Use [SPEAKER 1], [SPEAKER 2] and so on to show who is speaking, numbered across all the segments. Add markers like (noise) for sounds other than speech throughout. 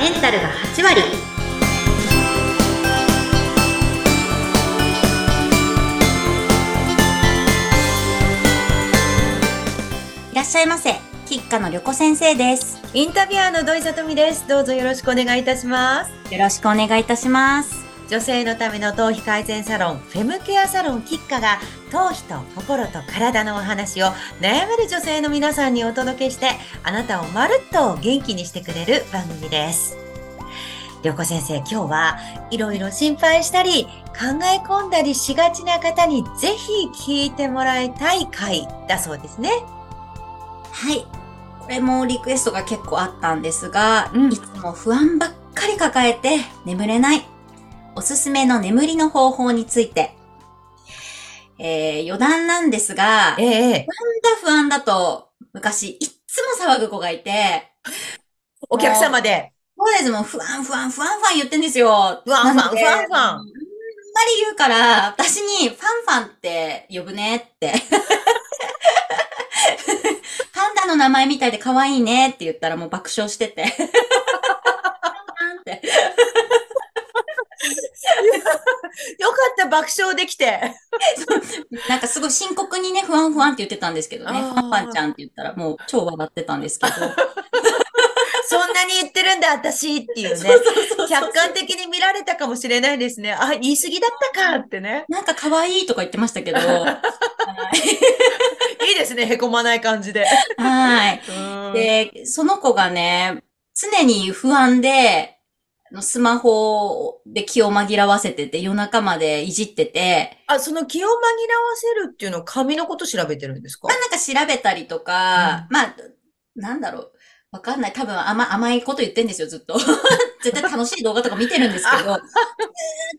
[SPEAKER 1] メンタルが8割いらっしゃいませ吉家の旅子先生です
[SPEAKER 2] インタビュアーの土井さとみです。どうぞよろしくお願いいたします。
[SPEAKER 1] よろしくお願いいたします
[SPEAKER 2] 女性のための頭皮改善サロン、フェムケアサロンキッカが、頭皮と心と体のお話を悩める女性の皆さんにお届けして、あなたをまるっと元気にしてくれる番組です。りょうこ先生、今日はいろいろ心配したり、考え込んだりしがちな方にぜひ聞いてもらいたい回だそうですね。
[SPEAKER 1] はいこれもリクエストが結構あったんですが、
[SPEAKER 2] うん
[SPEAKER 1] いつも不安ばっかり抱えて眠れないおすすめの眠りの方法についてえー、余談なんですが、
[SPEAKER 2] ええ
[SPEAKER 1] 不安だと、昔、いっつも騒ぐ子がいて、
[SPEAKER 2] お客様で。
[SPEAKER 1] そうです、もう不安、不安、不安、不安言ってんですよ。
[SPEAKER 2] 不安不安不安不安
[SPEAKER 1] あんまり言うから、私にファンファンって呼ぶねって。(laughs) パンダの名前みたいで可愛いねって言ったらもう爆笑してて。(laughs) ファンファンって。(laughs)
[SPEAKER 2] よかった、爆笑できて。(laughs)
[SPEAKER 1] なんかすごい深刻にね、不安不安って言ってたんですけどね。ファンファンちゃんって言ったらもう超笑ってたんですけど。(laughs)
[SPEAKER 2] そんなに言ってるんだ、私っていうね。客観的に見られたかもしれないですね。あ、言い過ぎだったかってね。
[SPEAKER 1] なんか可愛いとか言ってましたけど。
[SPEAKER 2] いいですね、へこまない感じで。
[SPEAKER 1] はい。
[SPEAKER 2] うん
[SPEAKER 1] で、その子がね、常に不安で、スマホで気を紛らわせてて、夜中までいじってて、
[SPEAKER 2] あ、その気を紛らわせるっていうのは髪のこと調べてるんですか？
[SPEAKER 1] まあなんか調べたりとか、まあ、なんだろう。わかんない。多分甘甘いこと言ってんですよ、ずっと。(laughs) 絶対楽しい動画とか見てるんですけど、ずーっ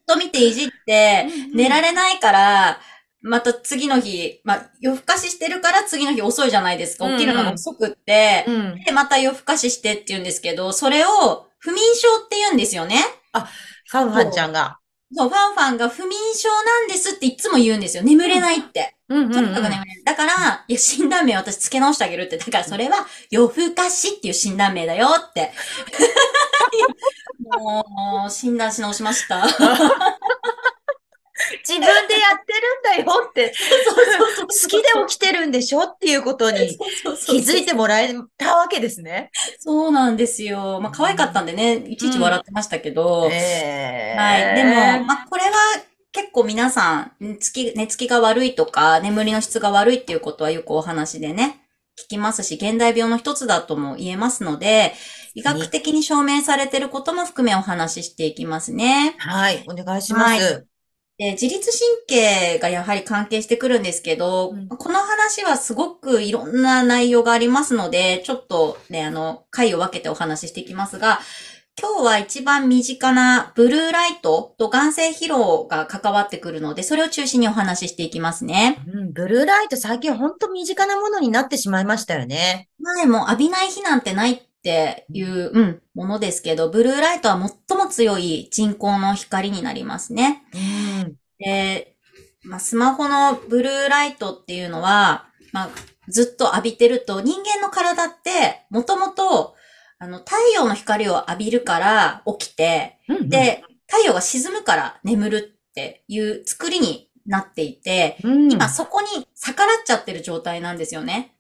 [SPEAKER 1] と見ていじって、寝られないから、また次の日、まあ夜更かししてるから次の日遅いじゃないですか。起きるのが遅くって、
[SPEAKER 2] うん。
[SPEAKER 1] で、また夜更かししてって言うんですけど、それを不眠症って言うんですよね。
[SPEAKER 2] ファンファンちゃんが。
[SPEAKER 1] そう、ファンファンが不眠症なんですっていつも言うんですよ。眠れないって。
[SPEAKER 2] うんうん
[SPEAKER 1] とにかく眠れない。だから、いや、診断名私付け直してあげるって。だからそれは夜更かしっていう診断名だよって。(laughs) もう、診断し直しました。(laughs) (laughs)
[SPEAKER 2] 自分でやってるんだよって。(laughs) 好きで起きてるんでしょっていうことに気づいてもらえたわけですね。
[SPEAKER 1] そうなんですよ。まあ、可愛かったんでね、いちいち笑ってましたけど。
[SPEAKER 2] ええ
[SPEAKER 1] はい。でも、まあ、これは結構皆さん、寝つき、寝つきが悪いとか、眠りの質が悪いっていうことはよくお話でね、聞きますし、現代病の一つだとも言えますので、医学的に証明されていることも含めお話ししていきますね。
[SPEAKER 2] はい、お願いします。
[SPEAKER 1] で自律神経がやはり関係してくるんですけど、
[SPEAKER 2] うん
[SPEAKER 1] この話はすごくいろんな内容がありますので、ちょっとね、あの、回を分けてお話ししていきますが、今日は一番身近なブルーライトと眼性疲労が関わってくるので、それを中心にお話ししていきますね。
[SPEAKER 2] うん、ブルーライト最近本当身近なものになってしまいましたよね。
[SPEAKER 1] 前も浴びない日なんてないっていう、うん、ものですけど、ブルーライトは最も強い人工の光になりますね。
[SPEAKER 2] うん。
[SPEAKER 1] で、まあ、スマホのブルーライトっていうのは、まあ、ずっと浴びてると人間の体って、もともと、あの、太陽の光を浴びるから起きて、
[SPEAKER 2] うん、
[SPEAKER 1] で、太陽が沈むから眠るっていう作りになっていて、
[SPEAKER 2] うん、
[SPEAKER 1] 今そこに逆らっちゃってる状態なんですよね。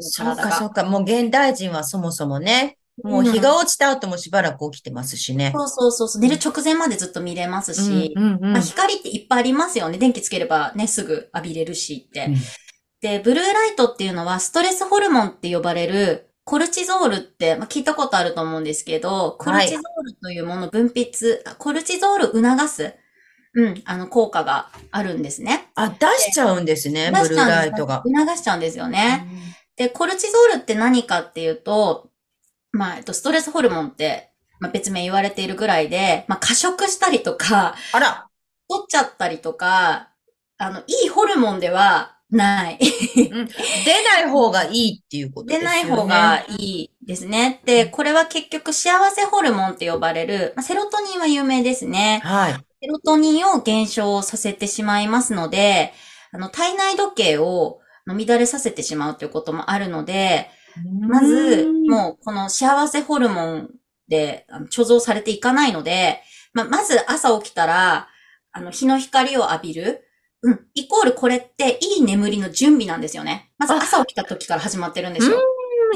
[SPEAKER 2] そうか、そうか。もう現代人はそもそもね、もう日が落ちた後もしばらく起きてますしね。
[SPEAKER 1] そうそうそうそう、寝る直前までずっと見れますし、
[SPEAKER 2] うんうんうん
[SPEAKER 1] まあ、光っていっぱいありますよね。電気つければね、すぐ浴びれるしって。
[SPEAKER 2] うん
[SPEAKER 1] で、ブルーライトっていうのはストレスホルモンって呼ばれるコルチゾールって、まあ、聞いたことあると思うんですけど、コルチゾールというものを分泌、あコルチゾール促す、うん、あの効果があるんですね。
[SPEAKER 2] あ、出しちゃうんですね、ブルーライトが。
[SPEAKER 1] 促しちゃうんですよね。で、コルチゾールって何かっていうと、まあ、えっと、ストレスホルモンって、まあ、別名言われているぐらいで、まあ、過食したりとか、
[SPEAKER 2] あら、
[SPEAKER 1] 取っちゃったりとか、あの、いいホルモンではない。
[SPEAKER 2] 出ない方がいいっていうことですね。
[SPEAKER 1] ない方がいいですね。で、これは結局幸せホルモンって呼ばれる、まあセロトニンは有名ですね。
[SPEAKER 2] はい。
[SPEAKER 1] セロトニンを減少させてしまいますので、あの、体内時計を乱れさせてしまうということもあるので、まず、もうこの幸せホルモンで、貯蔵されていかないので、まあ、まず朝起きたら、あの、日の光を浴びる。うん。イコールこれっていい眠りの準備なんですよね。まず朝起きた時から始まってるんですよ。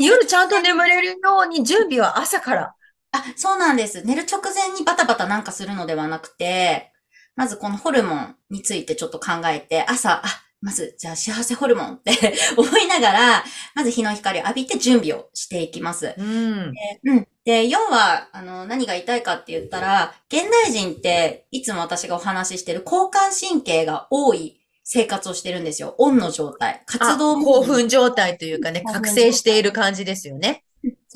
[SPEAKER 2] 夜ちゃんと眠れるように準備は朝から。
[SPEAKER 1] あ、そうなんです。寝る直前にバタバタなんかするのではなくて、まずこのホルモンについてちょっと考えて、朝、あ、まず、じゃあ幸せホルモンって (laughs) 思いながら、まず日の光を浴びて準備をしていきます。
[SPEAKER 2] うん。
[SPEAKER 1] でうん。で、要は、あの、何が言いたいかって言ったら、現代人って、いつも私がお話ししてる交感神経が多い生活をしてるんですよ。オンの状態。活動
[SPEAKER 2] あ
[SPEAKER 1] も
[SPEAKER 2] 興奮状態というかね、覚醒している感じですよね。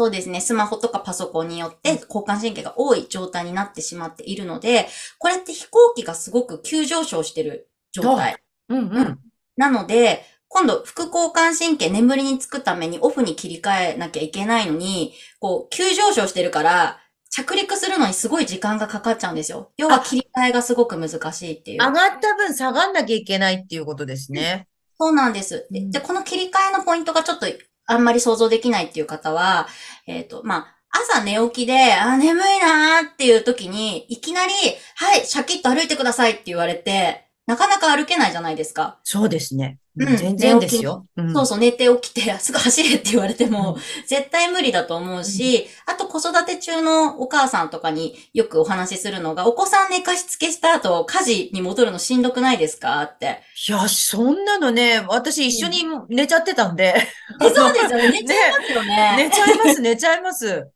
[SPEAKER 1] そうですね。スマホとかパソコンによって交感神経が多い状態になってしまっているので、これって飛行機がすごく急上昇してる状態。
[SPEAKER 2] うんうん。
[SPEAKER 1] なので、今度、副交感神経眠りにつくためにオフに切り替えなきゃいけないのに、こう、急上昇してるから、着陸するのにすごい時間がかかっちゃうんですよ。要は切り替えがすごく難しいっていう。
[SPEAKER 2] 上がった分下がんなきゃいけないっていうことですね。
[SPEAKER 1] そうなんです。で、
[SPEAKER 2] うん
[SPEAKER 1] でこの切り替えのポイントがちょっとあんまり想像できないっていう方は、えっ、と、まあ、朝寝起きで、あ、眠いなーっていう時に、いきなり、はい、シャキッと歩いてくださいって言われて、なかなか歩けないじゃないですか。
[SPEAKER 2] そうですね。
[SPEAKER 1] うん
[SPEAKER 2] 全然ですよ。うん
[SPEAKER 1] そうそう、寝て起きて、(laughs) すぐ走れって言われても、絶対無理だと思うし、あと子育て中のお母さんとかによくお話しするのが、お子さん寝かしつけした後、家事に戻るのしんどくないですかって。
[SPEAKER 2] いや、そんなのね、私一緒に寝ちゃってたんで。
[SPEAKER 1] えそうですよ (laughs) ね。寝ちゃいますよね。
[SPEAKER 2] 寝ちゃいます、寝ちゃいます。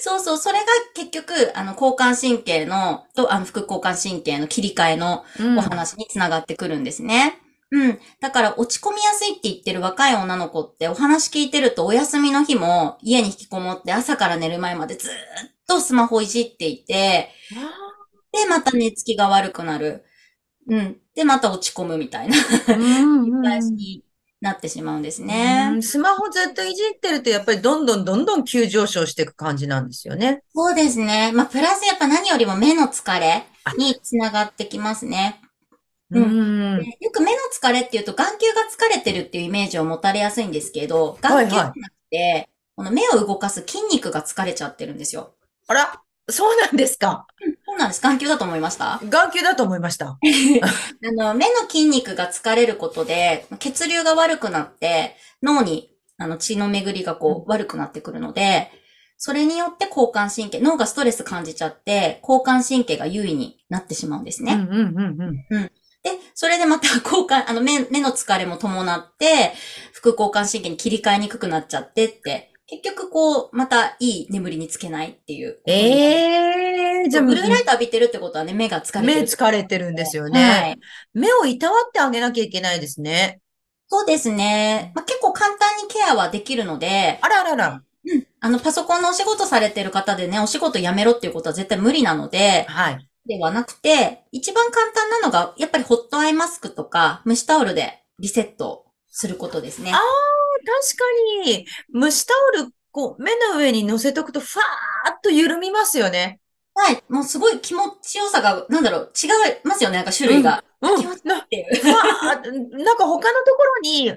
[SPEAKER 1] そうそう、それが結局、あの、交感神経の、と、あの、副交感神経の切り替えの
[SPEAKER 2] うん
[SPEAKER 1] お話につながってくるんですね。うん。だから、落ち込みやすいって言ってる若い女の子って、お話聞いてると、お休みの日も家に引きこもって朝から寝る前までずーっとスマホいじっていて、で、また寝つきが悪くなる。うん。で、また落ち込むみたいな
[SPEAKER 2] うんうん (laughs)
[SPEAKER 1] になってしまうんですね。
[SPEAKER 2] うんスマホずっといじってると、やっぱりどんどんどんどん急上昇していく感じなんですよね。
[SPEAKER 1] そうですね。まあ、プラスやっぱ何よりも目の疲れにつながってきますね。
[SPEAKER 2] う
[SPEAKER 1] うん
[SPEAKER 2] ん。
[SPEAKER 1] でよく目の疲れっていうと眼球が疲れてるっていうイメージを持たれやすいんですけど、眼球じゃなくて、この目を動かす筋肉が疲れちゃってるんですよ。
[SPEAKER 2] あら、そうなんですか？
[SPEAKER 1] そうなんです。眼球だと思いました？
[SPEAKER 2] 眼球だと思いました。(laughs)
[SPEAKER 1] あの、目の筋肉が疲れることで、血流が悪くなって、脳に、あの、血の巡りがこう、悪くなってくるので、それによって交感神経、脳がストレス感じちゃって、交感神経が優位になってしまうんですね。
[SPEAKER 2] うんうんうんうん。
[SPEAKER 1] で、それでまた (laughs) 交感、あの目、目の疲れも伴って、副交感神経に切り替えにくくなっちゃってって、結局こう、またいい眠りにつけないっていう。
[SPEAKER 2] ええじゃあ、
[SPEAKER 1] ブルーライト浴びてるってことはね、目が疲れて
[SPEAKER 2] 目
[SPEAKER 1] る。
[SPEAKER 2] 疲れてるんですよ
[SPEAKER 1] は
[SPEAKER 2] ね。
[SPEAKER 1] い。
[SPEAKER 2] 目をいたわってあげなきゃいけないですね。
[SPEAKER 1] そうですね。まあ、結構簡単にケアはできるので、
[SPEAKER 2] あらあらら。
[SPEAKER 1] うん。あの、パソコンのお仕事されてる方でね、お仕事辞めろっていうことは絶対無理なので、
[SPEAKER 2] はい。
[SPEAKER 1] ではなくて、一番簡単なのが、やっぱりホットアイマスクとか、蒸しタオルでリセットすることですね。
[SPEAKER 2] あ確かに、蒸しタオル、こう、目の上に乗せとくと、ファーっと緩みますよね。
[SPEAKER 1] はい。もうすごい気持ちよさが、なんだろう、違いますよね、なんか種類が。
[SPEAKER 2] うん
[SPEAKER 1] 気持ちって
[SPEAKER 2] なんか他のところに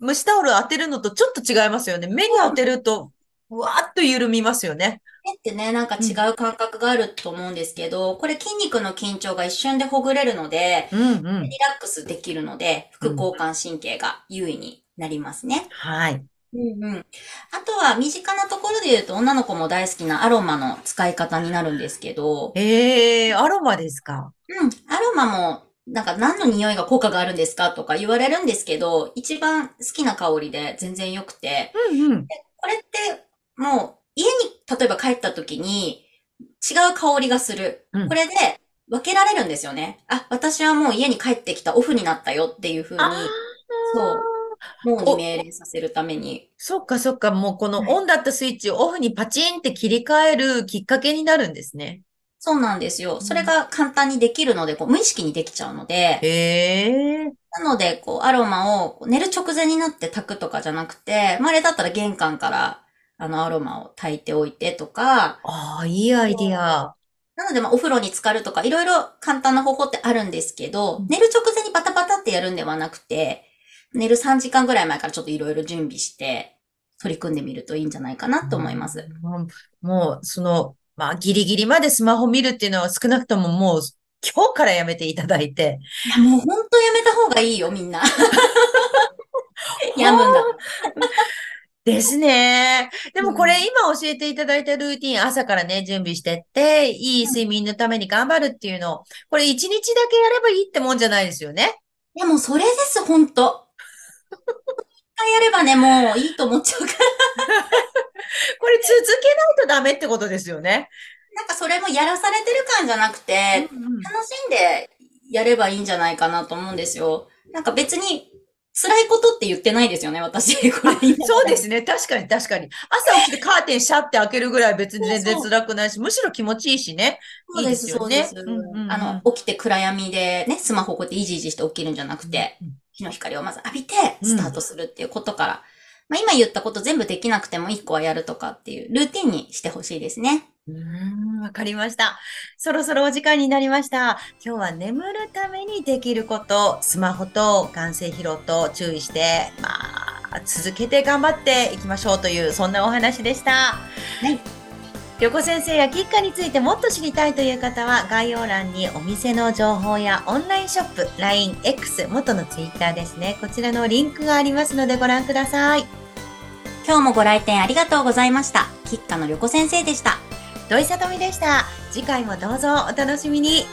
[SPEAKER 2] 蒸しタオル当てるのとちょっと違いますよね。目に当てると、ふわーっと緩みますよね。
[SPEAKER 1] 目ってね、なんか違う感覚があると思うんですけど、これ筋肉の緊張が一瞬でほぐれるので、
[SPEAKER 2] うんうん。
[SPEAKER 1] リラックスできるので、副交感神経が優位になりますね。
[SPEAKER 2] はい。
[SPEAKER 1] うんうん。あとは、身近なところで言うと、女の子も大好きなアロマの使い方になるんですけど、
[SPEAKER 2] ええアロマですか？
[SPEAKER 1] うん、アロマも、なんか何の匂いが効果があるんですかとか言われるんですけど、一番好きな香りで全然良くて、
[SPEAKER 2] うんうん。
[SPEAKER 1] これって、もう、家に、例えば帰った時に、違う香りがする。
[SPEAKER 2] うん
[SPEAKER 1] これで、分けられるんですよね。あ、私はもう家に帰ってきたオフになったよっていう風に、
[SPEAKER 2] あ
[SPEAKER 1] そう脳に命令させるために。
[SPEAKER 2] そっかそっか、もうこの
[SPEAKER 1] はい
[SPEAKER 2] オンだったスイッチをオフにパチンって切り替えるきっかけになるんですね。
[SPEAKER 1] そうなんですよ。それが簡単にできるので、こう無意識にできちゃうので、
[SPEAKER 2] へえ。
[SPEAKER 1] なので、こう、アロマを寝る直前になって炊くとかじゃなくて、まあ、あれだったら玄関から、あの、アロマを炊いておいてとか、
[SPEAKER 2] ああ、いいアイディア。
[SPEAKER 1] なので、まあ、お風呂に浸かるとか、いろいろ簡単な方法ってあるんですけど、寝る直前にパタパタってやるんではなくて、寝る3時間ぐらい前からちょっといろいろ準備して、取り組んでみるといいんじゃないかなと思います。
[SPEAKER 2] もう、もうその、まあ、ギリギリまでスマホ見るっていうのは少なくとももう、今日からやめていただいて。
[SPEAKER 1] いや、もう本当やめた方がいいよ、みんな。(laughs) やむんだ。
[SPEAKER 2] ですね。でもこれ今教えていただいたルーティン、朝からね、準備してって、いい睡眠のために頑張るっていうのを、これ一日だけやればいいってもんじゃないですよね。
[SPEAKER 1] いや、もうそれです、本当一回やればね、もういいと思っちゃうから。(laughs)
[SPEAKER 2] これ続けないとダメってことですよね。
[SPEAKER 1] なんかそれもやらされてる感じゃなくて、
[SPEAKER 2] うんうん
[SPEAKER 1] 楽しんでやればいいんじゃないかなと思うんですよ。なんか別に辛いことって言ってないですよね、私。(laughs) これ今
[SPEAKER 2] そうですね。確かに確かに。朝起きてカーテンシャって開けるぐらい別に全然辛くないし、むしろ気持ちいいしね。
[SPEAKER 1] そうです、
[SPEAKER 2] いいですよね
[SPEAKER 1] そうです。
[SPEAKER 2] うんうんうん
[SPEAKER 1] あの、起きて暗闇でね、スマホこうやってイジイジして起きるんじゃなくて、日の光をまず浴びて、スタートするっていうことから、まあ今言ったこと全部できなくても一個はやるとかっていうルーティンにしてほしいですね。
[SPEAKER 2] うーん、わかりました。そろそろお時間になりました。今日は眠るためにできること、スマホと眼性疲労と注意して、まあ、続けて頑張っていきましょうという、そんなお話でした。
[SPEAKER 1] はい。
[SPEAKER 2] 旅行先生やキッカについてもっと知りたいという方は概要欄にお店の情報やオンラインショップ、LINE、X、元の Twitter ですね。こちらのリンクがありますのでご覧ください。
[SPEAKER 1] 今日もご来店ありがとうございました。キッカの旅子先生でした。
[SPEAKER 2] 土井さとみでした。次回もどうぞお楽しみに。